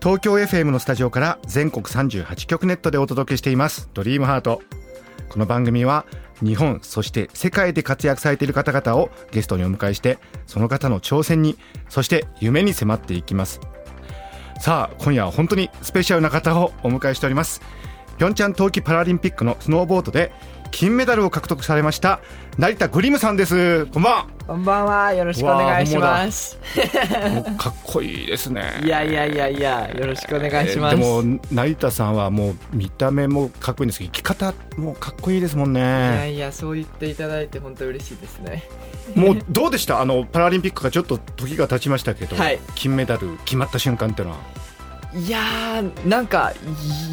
東京 FM のスタジオから全国38局ネットでお届けしています。ドリームハート。この番組は日本そして世界で活躍されている方々をゲストにお迎えしてその方の挑戦にそして夢に迫っていきます。さあ今夜は本当にスペシャルな方をお迎えしております。ピョンチャン冬季パラリンピックのスノーボードで金メダルを獲得されました成田グリムさんですこんばんはこんばんは。よろしくお願いします。かっこいいですねいやいやいやいや、よろしくお願いします。えーでも成田さんはもう見た目もかっこいいんですけど生き方もかっこいいですもんいやねいや、そう言っていただいて本当嬉しいですね。もうどうでした？あのパラリンピックがちょっと時が経ちましたけど、はい金メダル決まった瞬間っていうのはいやー、なんか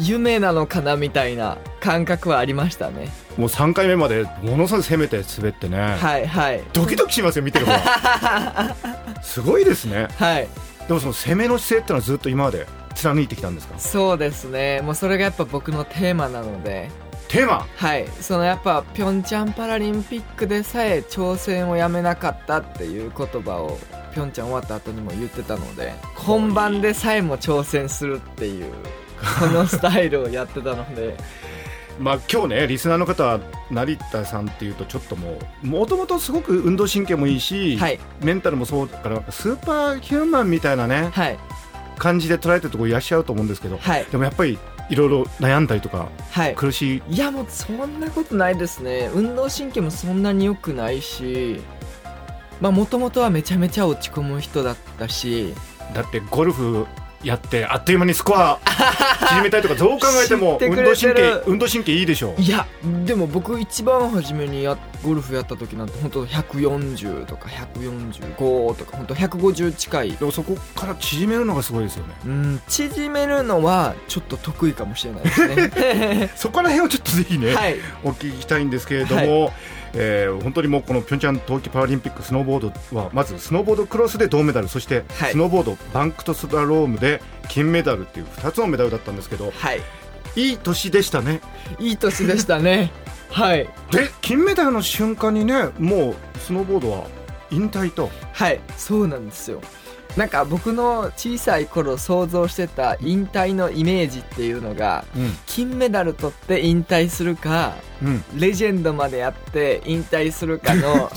夢なのかなみたいな感覚はありましたね。もう3回目までものすごい攻めて滑ってね、はいはい。ドキドキしますよ見てる方は すごいですねはい。でもその攻めの姿勢ってのはずっと今まで貫いてきたんですか？そうですね。もうそれがやっぱ僕のテーマなので。テーマ？はい。そのやっぱ、ピョンチャンパラリンピックでさえ挑戦をやめなかったっていう言葉を、ピョンチャン終わった後にも言ってたので、本番でさえも挑戦するっていう、このスタイルをやってたので、まあ今日ねリスナーの方は成田さんっていうとちょっともうもともとすごく運動神経もいいし、はい。メンタルもそうだからスーパーヒューマンみたいなねはい。感じで捉えてるところいらっしゃると思うんですけど、はい。でもやっぱりいろいろ悩んだりとかはい。苦しいいやもうそんなことないですね運動神経もそんなに良くないしまあもともとはめちゃめちゃ落ち込む人だったしだってゴルフやってあっという間にスコア 縮めたいとかどう考えても運動神経運動神経いいでしょう。いやでも僕一番初めにやゴルフやった時なんて本当140とか145とか本当150近い。でもそこから縮めるのがすごいですよね。うん縮めるのはちょっと得意かもしれないですね。そこら辺をちょっとぜひね、はい。お聞きしたいんですけれども、えー本当にもうこのピョンチャン冬季パラリンピックスノーボードはまずスノーボードクロスで銅メダルそしてはい。スノーボードバンクとスラロームで金メダルっていう2つのメダルだったんですけどはい。いい年でしたね。いい年でしたね。はい。で金メダルの瞬間にねもうスノーボードは引退と。はい。そうなんですよなんか僕の小さい頃想像してた引退のイメージっていうのがうん。金メダル取って引退するかうん。レジェンドまでやって引退するかの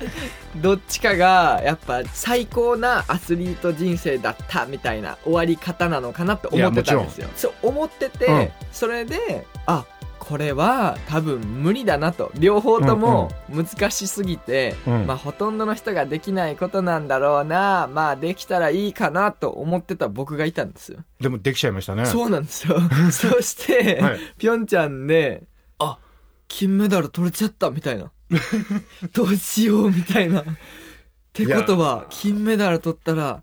どっちかがやっぱ最高なアスリート人生だったみたいな終わり方なのかなって思ってたんですよ。そう思ってて、うん。それであこれは多分無理だなと。両方とも難しすぎて、うん。まあほとんどの人ができないことなんだろうな。まあできたらいいかなと思ってた僕がいたんですよ、でもできちゃいましたね。そうなんですよ。そして、はい。ピョンチャンで、あ、金メダル取れちゃったみたいな。どうしようみたいな。ってことは、金メダル取ったら、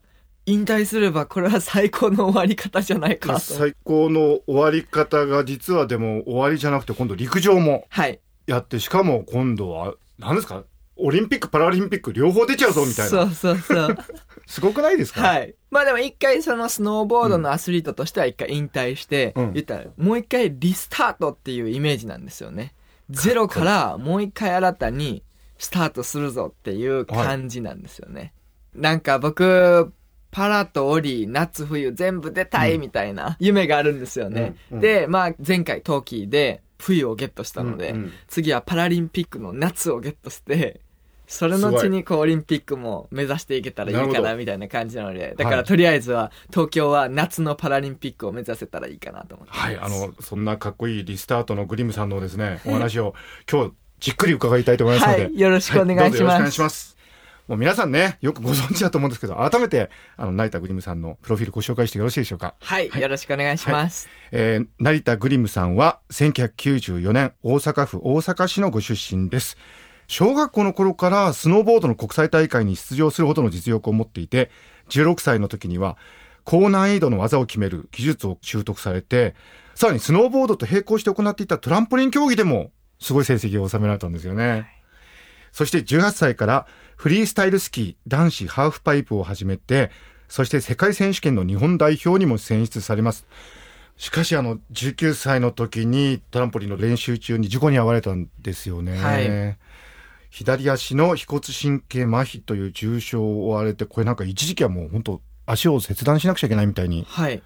引退すればこれは最高の終わり方じゃないかと。最高の終わり方が実はでも終わりじゃなくて今度陸上もはい。やってしかも今度は何ですか？オリンピック・パラリンピック両方出ちゃうぞみたいなそうそうそう。すごくないですか、はい。まあでも一回そのスノーボードのアスリートとしては一回引退して、うん言ったらもう一回リスタートっていうイメージなんですよね。ゼロからもう一回新たにスタートするぞっていう感じなんですよね。なんか僕、パラとオリ、夏冬全部出たいみたいな夢があるんですよね。うんうんで、まあ前回冬季で冬をゲットしたので、うんうん次はパラリンピックの夏をゲットして、それのうちにこうオリンピックも目指していけたらいいかなみたいな感じなので、だかはいらとりあえずは東京は夏のパラリンピックを目指せたらいいかなと思ってます。はい、あの、そんなかっこいいリスタートのグリムさんのですね、お話を今日じっくり伺いたいと思いますので。はいよろしくお願いしますはどうぞよろしくお願いします。もう皆さんね、よくご存知だと思うんですけど、改めて、あの、成田グリムさんのプロフィールご紹介してよろしいでしょうか？はい、よろしくお願いします。えー成田グリムさんは1994年大阪府大阪市のご出身です。小学校の頃からスノーボードの国際大会に出場するほどの実力を持っていて、16歳の時には高難易度の技を決める技術を習得されて、さらにスノーボードと並行して行っていたトランポリン競技でもすごい成績を収められたんですよね。そして18歳からフリースタイルスキー男子ハーフパイプを始めて、そして世界選手権の日本代表にも選出されます。しかしあの19歳の時にトランポリンの練習中に事故に遭われたんですよね。はい左足の腓骨神経麻痺という重傷を負われて、これなんか一時期はもう本当足を切断しなくちゃいけないみたいにはい。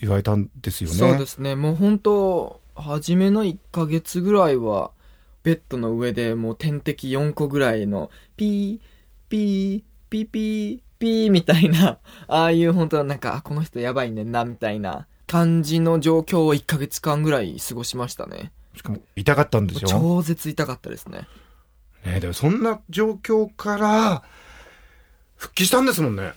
言われたんですよね。そうですね。もう本当初めの1ヶ月ぐらいは、ベッドの上でもう点滴4個ぐらいの、ピー、ピー、ピーピー、ピーみたいな、ああいう本当なんか、あこの人やばいねんな、みたいな感じの状況を1ヶ月間ぐらい過ごしましたね。しかも痛かったんですよ。超絶痛かったですね。ね、でもそんな状況から復帰したんですもんね。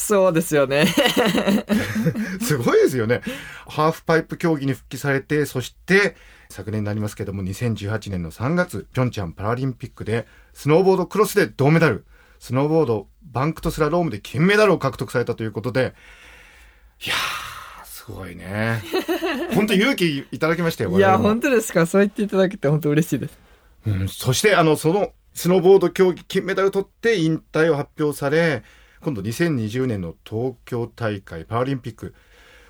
そうですよね。すごいですよね。ハーフパイプ競技に復帰されて、そして昨年になりますけども、2018年の3月、ピョンチャンパラリンピックで、スノーボードクロスで銅メダル、スノーボードバンクとスラロームで金メダルを獲得されたということで、いやー、すごいね。本当勇気いただきましたよ、いや、本当ですかそう言っていただけて本当嬉しいです。うん、そして、あの、その、スノーボード競技金メダルを取って引退を発表され、今度2020年の東京大会パラリンピック、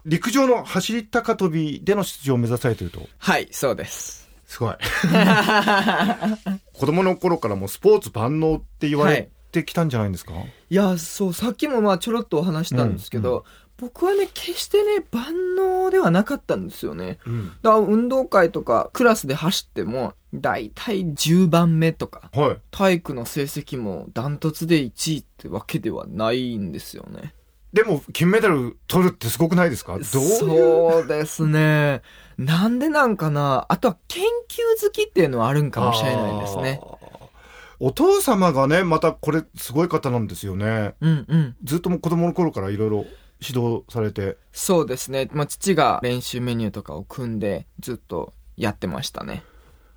陸上の走り高跳びでの出場を目指されていると。はい、そうです。すごい。子供の頃からもうスポーツ万能って言われてきたんじゃないんですか、いや、そう、さっきもまあちょろっとお話したんですけど、うん僕はね、決してね、万能ではなかったんですよね。うんだから運動会とかクラスで走っても、だいたい10番目とか、はい。体育の成績もダントツで1位ってわけではないんですよね。でも、金メダル取るってすごくないですか？どうそうですね。なんでなんかな？あとは研究好きっていうのはあるんかもしれないですね。お父様がね、またこれすごい方なんですよね。うんうん。ずっともう子供の頃からいろいろ指導されて。そうですね。まあ、父が練習メニューとかを組んでずっとやってましたね。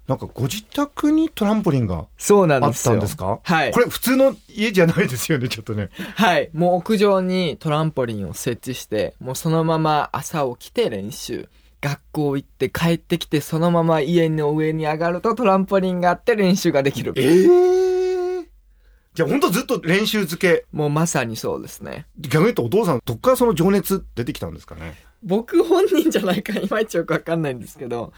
なんかご自宅にトランポリンがそうなあったんですか？はいこ。れ普通の家じゃないですよね、ちょっとね。はい。もう屋上にトランポリンを設置して、もうそのまま朝起きて練習。学校行って帰ってきてそのまま家の上に上がるとトランポリンがあって練習ができる。ええじゃあ本当ずっと練習漬け。もうまさにそうですね。逆に言うとお父さん、どっからその情熱出てきたんですかね？僕本人じゃないかいまいちよくわかんないんですけど、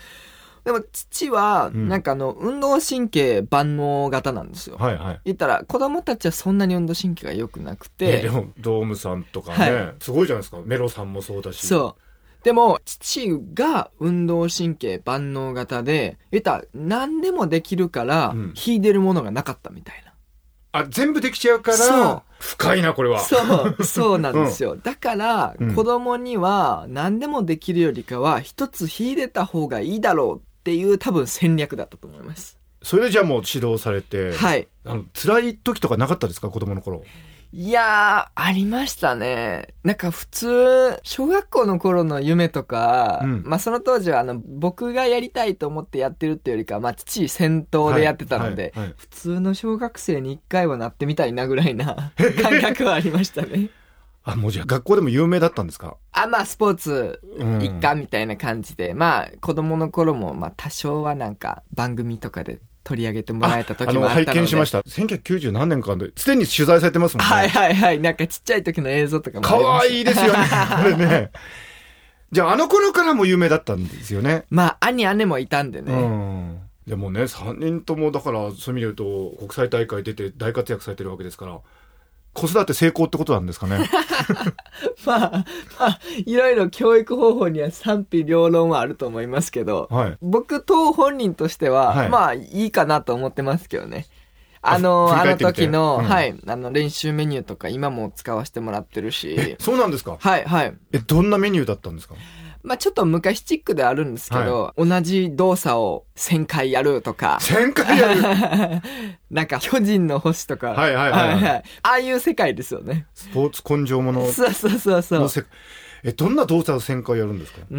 でも父は、うんなんかあの、運動神経万能型なんですよ。はいはい。言ったら、子供たちはそんなに運動神経が良くなくて、えでも、ドームさんとかね、はすごいじゃないですか。メロさんもそうだし。そう。でも、父が運動神経万能型で、言ったら何でもできるから、うん秀でるものがなかったみたいな。あ、全部できちゃうから、深いな、これは。そう、そうなんですよ。だから、うん子供には何でもできるよりかは、一つ秀でた方がいいだろうっていう多分戦略だったと思います。それでじゃあもう指導されて、はい。あの辛い時とかなかったですか子供の頃？いやー、ありましたね。なんか普通、小学校の頃の夢とか、うん。まあその当時はあの、僕がやりたいと思ってやってるっていうよりかは、まあ父先頭でやってたので、はいはいはい。普通の小学生に一回はなってみたいなぐらいな感覚はありましたね。あ、もうじゃあ学校でも有名だったんですか？あ、まあスポーツうん。一貫みたいな感じで、まあ子供の頃もまあ多少はなんか番組とかで取り上げてもらえたあの、時もあったので。拝見しました。1990何年間で、すでに取材されてますもんね。はいはいはい。なんかちっちゃい時の映像とかもあかわいいですよね、これね。じゃああの頃からも有名だったんですよね。まあ兄姉もいたんでね。うん。でもね、3人ともだから、そういう意味で言うと、国際大会出て大活躍されてるわけですから、子育て成功ってことなんですかね？まあ、まあ、いろいろ教育方法には賛否両論はあると思いますけど、はい。僕と本人としては、はいまあいいかなと思ってますけどね。あの、あの時の、うんはい、あの練習メニューとか今も使わせてもらってるし、そうなんですか？はいはい。え、どんなメニューだったんですか？まあちょっと昔チックであるんですけど、同じ動作を1000回やるとか、1000回やる。なんか巨人の星とか、はいはいはいはい。ああいう世界ですよね。スポーツ根性もの。そうそうそうそう。え、どんな動作を1000回やるんですか？うー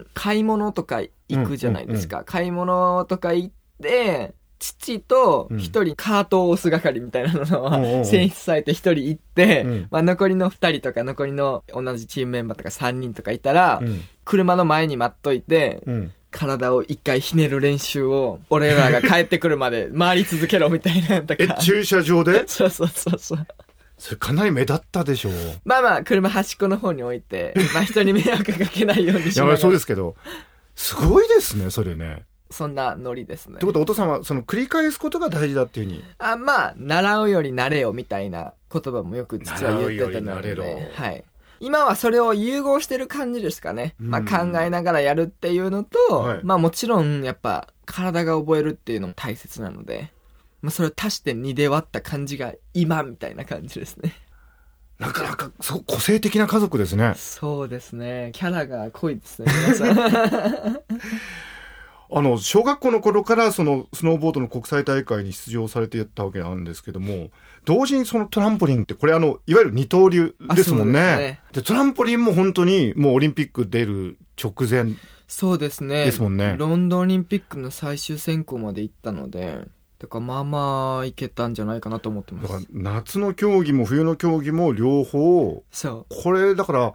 ん、買い物とか行くじゃないですか。買い物とか行って、父とうん。一人カートを押す係みたいなのは選出されて一人行って、うん。まあ残りの二人とか残りの同じチームメンバーとか三人とかいたら、うん。車の前に待っといて、うん。体を一回ひねる練習を、俺らが帰ってくるまで 回り続けろみたいなとえか。駐車場で？そうそうそうそう。それかなり目立ったでしょう。まあまあ、車端っこの方に置いて、まあ人に迷惑かけないようにしながら。いやそうですけど。すごいですねそれねそんなノリですねって。ことはお父さんはその繰り返すことが大事だっていうふうに？あまあ、習うより慣れよみたいな言葉もよく実は言ってたので、はい。今はそれを融合してる感じですかね。まあうん考えながらやるっていうのと、はいまあもちろんやっぱ体が覚えるっていうのも大切なので、まあそれを足して2で割った感じが今みたいな感じですね。なかなかそう個性的な家族ですねそうですね。キャラが濃いですね、皆さん。あの小学校の頃からそのスノーボードの国際大会に出場されてたわけなんですけども同時にそのトランポリンってこれあのいわゆる二刀流ですもんねですねでトランポリンも本当にもうオリンピック出る直前そうですね。ですもんねロンドンオリンピックの最終選考まで行ったので、だからまあまあいけたんじゃないかなと思ってます。夏の競技も冬の競技も両方そう。これだから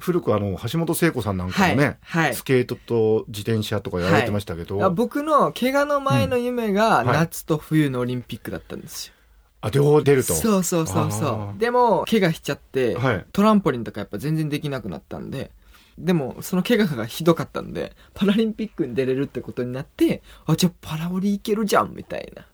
古くあの橋本聖子さんなんかもね、はいはい。スケートと自転車とかやられてましたけど、あ僕の怪我の前の夢が夏と冬のオリンピックだったんですよ。あ両方出ると。そうそうそうそう。でも、怪我しちゃって、はい。トランポリンとかやっぱ全然できなくなったんで、でも、その怪我がひどかったんで、パラリンピックに出れるってことになって、あ、じゃあパラオリいけるじゃんみたいな。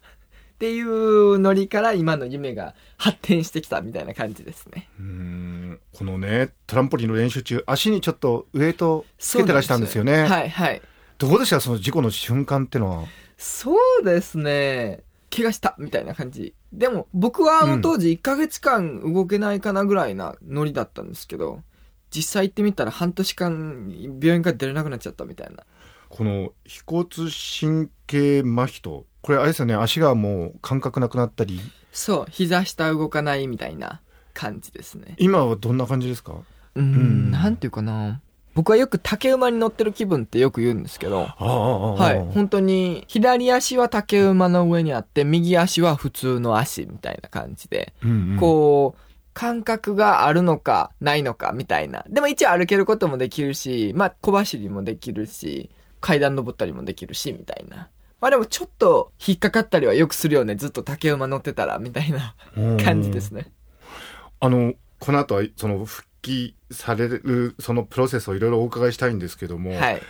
っていうノリから今の夢が発展してきたみたいな感じですね。うーんこのねトランポリンの練習中足にちょっとウエイトつけてらしたんですよねはいはい。どうでした？その事故の瞬間ってのは？そうですね。怪我したみたいな感じ。でも僕はあの当時1ヶ月間動けないかなぐらいなノリだったんですけど、実際行ってみたら半年間病院から出れなくなっちゃったみたいな。この腓骨神経麻痺とこれあれですよね足がもう感覚なくなったりそう、膝下動かないみたいな感じですね。今はどんな感じですか？うん、んなんていうかな。僕はよく竹馬に乗ってる気分ってよく言うんですけど、はい。本当に、左足は竹馬の上にあって、右足は普通の足みたいな感じで、うんうんこう、感覚があるのか、ないのか、みたいな。でも一応歩けることもできるし、まあ、小走りもできるし、階段登ったりもできるし、みたいな。まあでもちょっと引っかかったりはよくするよね。ずっと竹馬乗ってたら、みたいな感じですね。あのこの後はその復帰されるそのプロセスをいろいろお伺いしたいんですけども、はい。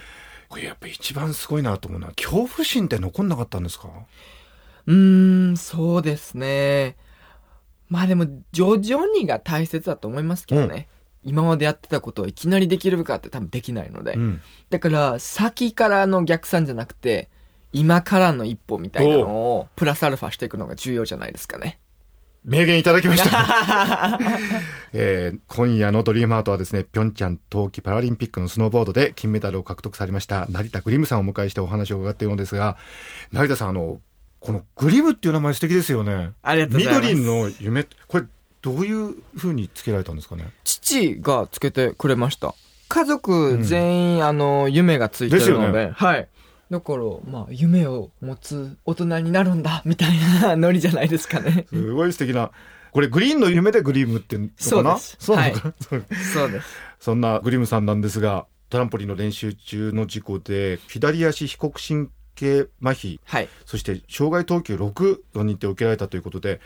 これやっぱ一番すごいなと思うのは恐怖心って残んなかったんですか？うーん、そうですね。まあでも、徐々にが大切だと思いますけどね。今までやってたことをいきなりできるかって多分できないので。うんだから、先からの逆算じゃなくて、今からの一歩みたいなのを、プラスアルファしていくのが重要じゃないですかね。名言いただきました、えー今夜のドリームハートはですねピョンチャン冬季パラリンピックのスノーボードで金メダルを獲得されました成田グリムさんをお迎えしてお話を伺っているのですが成田さんあのこのグリムっていう名前素敵ですよねありがとうございます。緑の夢これどういうふうにつけられたんですかね？父がつけてくれました。家族全員、あの、夢がついてるので。ですよはい。だから、まあ、夢を持つ大人になるんだ、みたいなノリじゃないですかね。すごい素敵なこれグリーンの夢でグリムってのかな？そうですそうです。そんなグリムさんなんですがトランポリンの練習中の事故で左足被告神経麻痺はい。そして障害等級6の認定を受けられたということで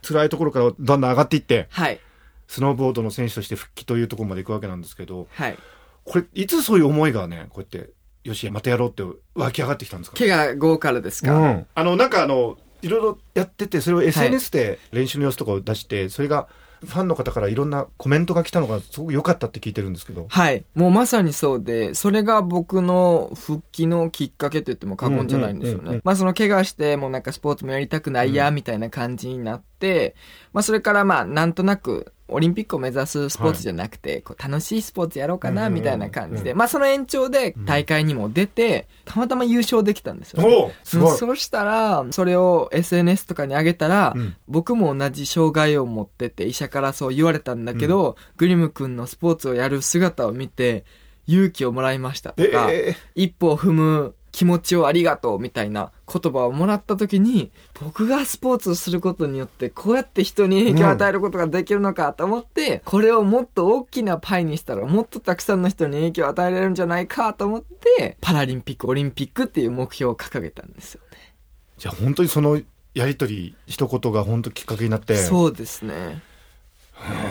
辛いところからだんだん上がっていってはい。スノーボードの選手として復帰というところまで行くわけなんですけどはい。これいつそういう思いがねこうやってよしまたやろうって湧き上がってきたんですか？怪我後からですか、うん、あのなんかあのいろいろやっててそれを SNS で練習の様子とかを出して、それがファンの方からいろんなコメントが来たのがすごく良かったって聞いてるんですけど。はい。もうまさにそうで、それが僕の復帰のきっかけと言っても過言じゃないんですようんうんうんうん。ねまあその怪我して、もうなんかスポーツもやりたくないや、みたいな感じになって、まあそれからまあなんとなく、オリンピックを目指すスポーツじゃなくて、こう楽しいスポーツやろうかな、うんうんうんみたいな感じで、うんまあその延長で大会にも出て、たまたま優勝できたんですよ、ね。そうしたら、それを SNS とかに上げたら、うん。僕も同じ障害を持ってて、医者からそう言われたんだけど、グリム君のスポーツをやる姿を見て、勇気をもらいましたとか、え一歩を踏む気持ちをありがとうみたいな言葉をもらった時に僕がスポーツをすることによってこうやって人に影響を与えることができるのかと思って、これをもっと大きなパイにしたらもっとたくさんの人に影響を与えられるんじゃないかと思ってパラリンピックオリンピックっていう目標を掲げたんですよね。じゃあ本当にそのやりとり一言が本当きっかけになってそうですね。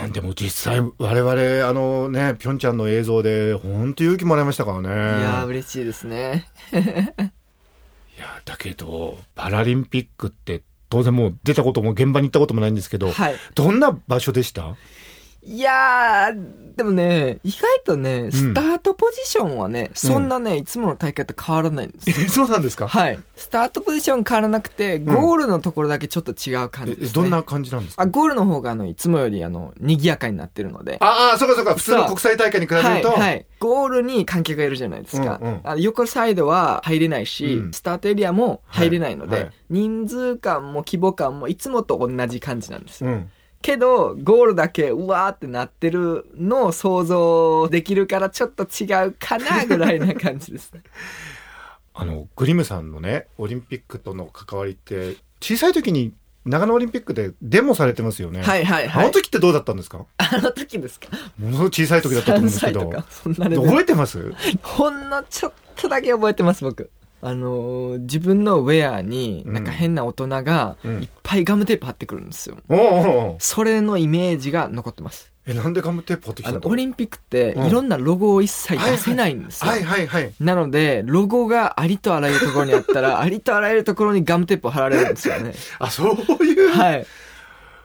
うんでも実際我々あのねピョンチャンの映像で本当勇気もらいましたからねいやー嬉しいですね。いやだけどパラリンピックって当然もう出たことも現場に行ったこともないんですけど、はい。どんな場所でした？いやー、でもね、意外とね、スタートポジションはね、そんなね、いつもの大会と変わらないんですよ。えそうなんですか？はい。スタートポジション変わらなくて、ゴールのところだけちょっと違う感じです、ね。えどんな感じなんですか？あ、ゴールの方があの、いつもよりあの、賑やかになってるので。ああそうかそうか。普通の国際大会に比べると、はい、はい。ゴールに観客がいるじゃないですか。うんうん。あ横サイドは入れないし、うん。スタートエリアも入れないので、はいはい。人数感も規模感もいつもと同じ感じなんですよ。うんけど、ゴールだけうわーってなってるのを想像できるからちょっと違うかな ぐらいな感じですね。あのグリムさんのねオリンピックとの関わりって小さい時に長野オリンピックでデモされてますよねはいはいはい。あの時ってどうだったんですか？あの時ですか？ものすごい小さい時だったと思うん3ですけど。覚えてます？ほんのちょっとだけ覚えてます僕。あのー自分のウェアになんか変な大人がうんいっぱいガムテープ貼ってくるんですよ。おうおうおうそれのイメージが残ってます。えなんでガムテープ貼ってきたの？オリンピックってうんいろんなロゴを一切出せないんですよ。はいはいはいなので、ロゴがありとあらゆるところにあったら、ありとあらゆるところにガムテープを貼られるんですよね。あそういう、はい。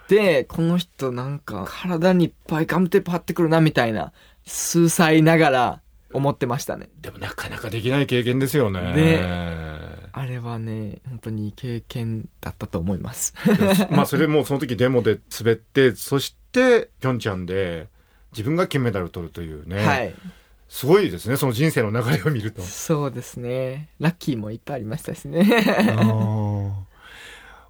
で、この人なんか体にいっぱいガムテープ貼ってくるなみたいな、数歳ながら思ってましたね。でもなかなかできない経験ですよねねあれはね、本当に経験だったと思います。まあそれもその時デモで滑ってそしてピョンチャンで自分が金メダルを取るというね、はい。すごいですねその人生の流れを見るとそうですね。ラッキーもいっぱいありましたしね。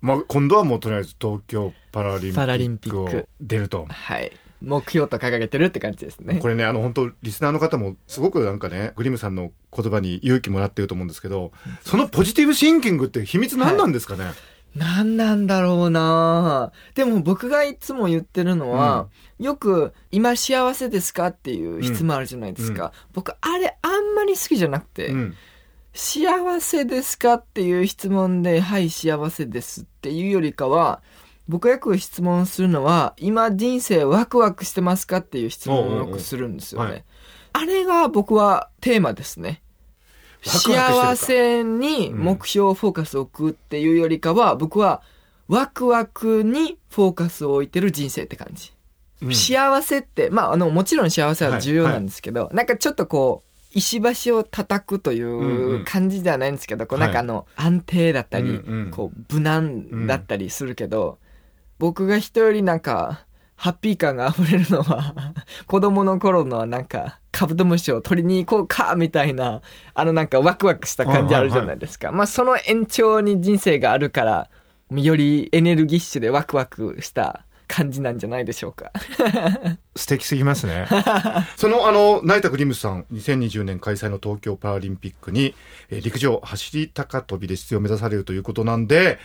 まあ今度はもうとりあえず東京パラリンピパラリンピックをック出るとはい。目標と掲げてるって感じですね。こ。れねあの本当リスナーの方もすごくなんかねグリムさんの言葉に勇気もらってると思うんですけどそのポジティブシンキングって秘密何なんですかね、何なんだろうな。でも僕がいつも言ってるのは、よく、今幸せですかっていう質問あるじゃないですか。僕、あれあんまり好きじゃなくて、うん。幸せですかっていう質問で、はい、幸せですっていうよりかは、僕がよく質問するのは、今人生ワクワクしてますかっていう質問をよくするんですよね。おうおうはい。あれが僕はテーマですね。幸せに目標フォーカスを置くっていうよりかは、僕はワクワクにフォーカスを置いてる人生って感じ。うん。幸せって、まあ、あの、もちろん幸せは重要なんですけど、なんかちょっとこう、石橋を叩くといんうんう感じではないんですけど、こうはい。なんかあの、安定だったり、うんうん。こう、無難だったりするけど、僕が人よりなんか、ハッピー感が溢れるのは、子供の頃のなんか、カブトムシを取りに行こうか、みたいな、あのなんかワクワクした感じあるじゃないですか。まあその延長に人生があるから、よりエネルギッシュでワクワクした感じなんじゃないでしょうか。素敵すぎますね そのあの成田グリムスさん2020年開催の東京パラリンピックに、えー陸上走り高跳びで出場を目指されるということなんで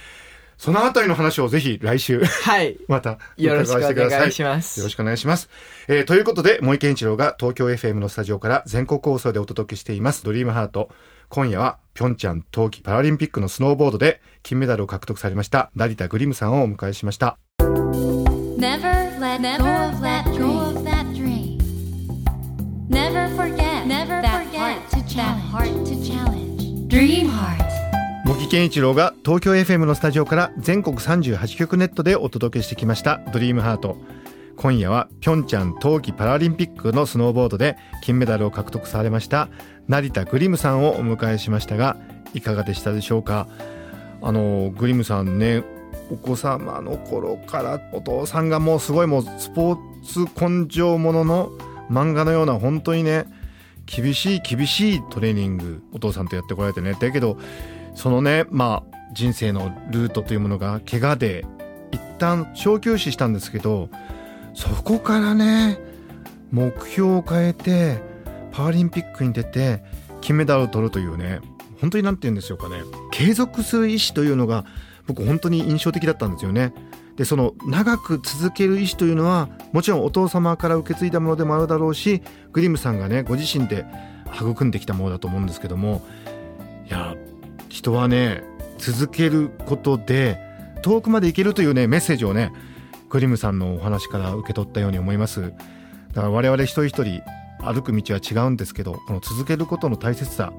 そのあたりの話をぜひ来週はい。またよろしくお伺わせてくださ願いします。よろしくお願いします。えーということで、森健一郎が東京 FM のスタジオから全国放送でお届けしています、ドリームハート。今夜は、ピョンチャン冬季パラリンピックのスノーボードで金メダルを獲得されました、成田グリムさんをお迎えしました。Never let go of that dream. Never forget Never that to challenge. heart to challenge. 健一郎が東京 FM のスタジオから全国38局ネットでお届けしてきました「ドリームハート。今夜はピョンチャン冬季パラリンピックのスノーボードで金メダルを獲得されました成田グリムさんをお迎えしましたがいかがでしたでしょうか？あのグリムさんねお子様の頃からお父さんがもうすごいもうスポーツ根性ものの漫画のような本当にね厳しい厳しいトレーニングお父さんとやってこられてね。だけどそのねまあ人生のルートというものが怪我で一旦小休止したんですけどそこからね目標を変えてパラリンピックに出て金メダルを取るというね本当に何て言うんでしょうかね継続する意志というのが僕本当に印象的だったんですよね。でその長く続ける意思というのはもちろんお父様から受け継いだものでもあるだろうしグリムさんがねご自身で育んできたものだと思うんですけどもいや人はね続けることで遠くまで行けるというねメッセージをねグリムさんのお話から受け取ったように思います。だから我々一人一人歩く道は違うんですけどこの続けることの大切さ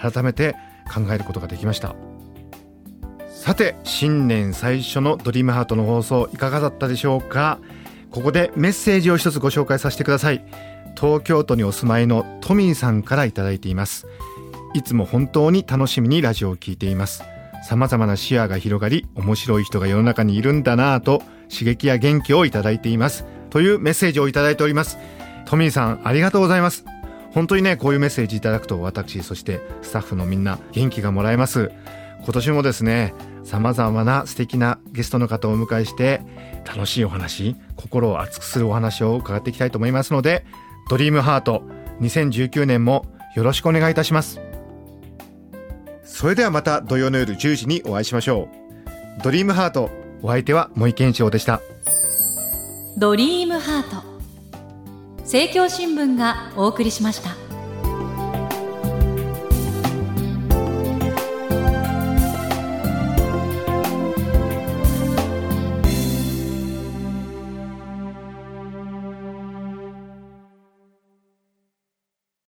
改めて考えることができました。さて新年最初のドリームハートの放送いかがだったでしょうか？ここでメッセージを一つご紹介させてください。東京都にお住まいのトミーさんからいただいています。いつも本当に楽しみにラジオを聞いています。様々な視野が広がり面白い人が世の中にいるんだなぁと刺激や元気をいただいています。というメッセージをいただいております。トミーさんありがとうございます。本当にねこういうメッセージいただくと私そしてスタッフのみんな元気がもらえます。今年もですね様々な素敵なゲストの方をお迎えして楽しいお話心を熱くするお話を伺っていきたいと思いますのでドリームハート2019年もよろしくお願いいたします。それではまた土曜の夜10時にお会いしましょう。ドリームハートお相手は森健一郎でした。ドリームハート。政教新聞がお送りしました。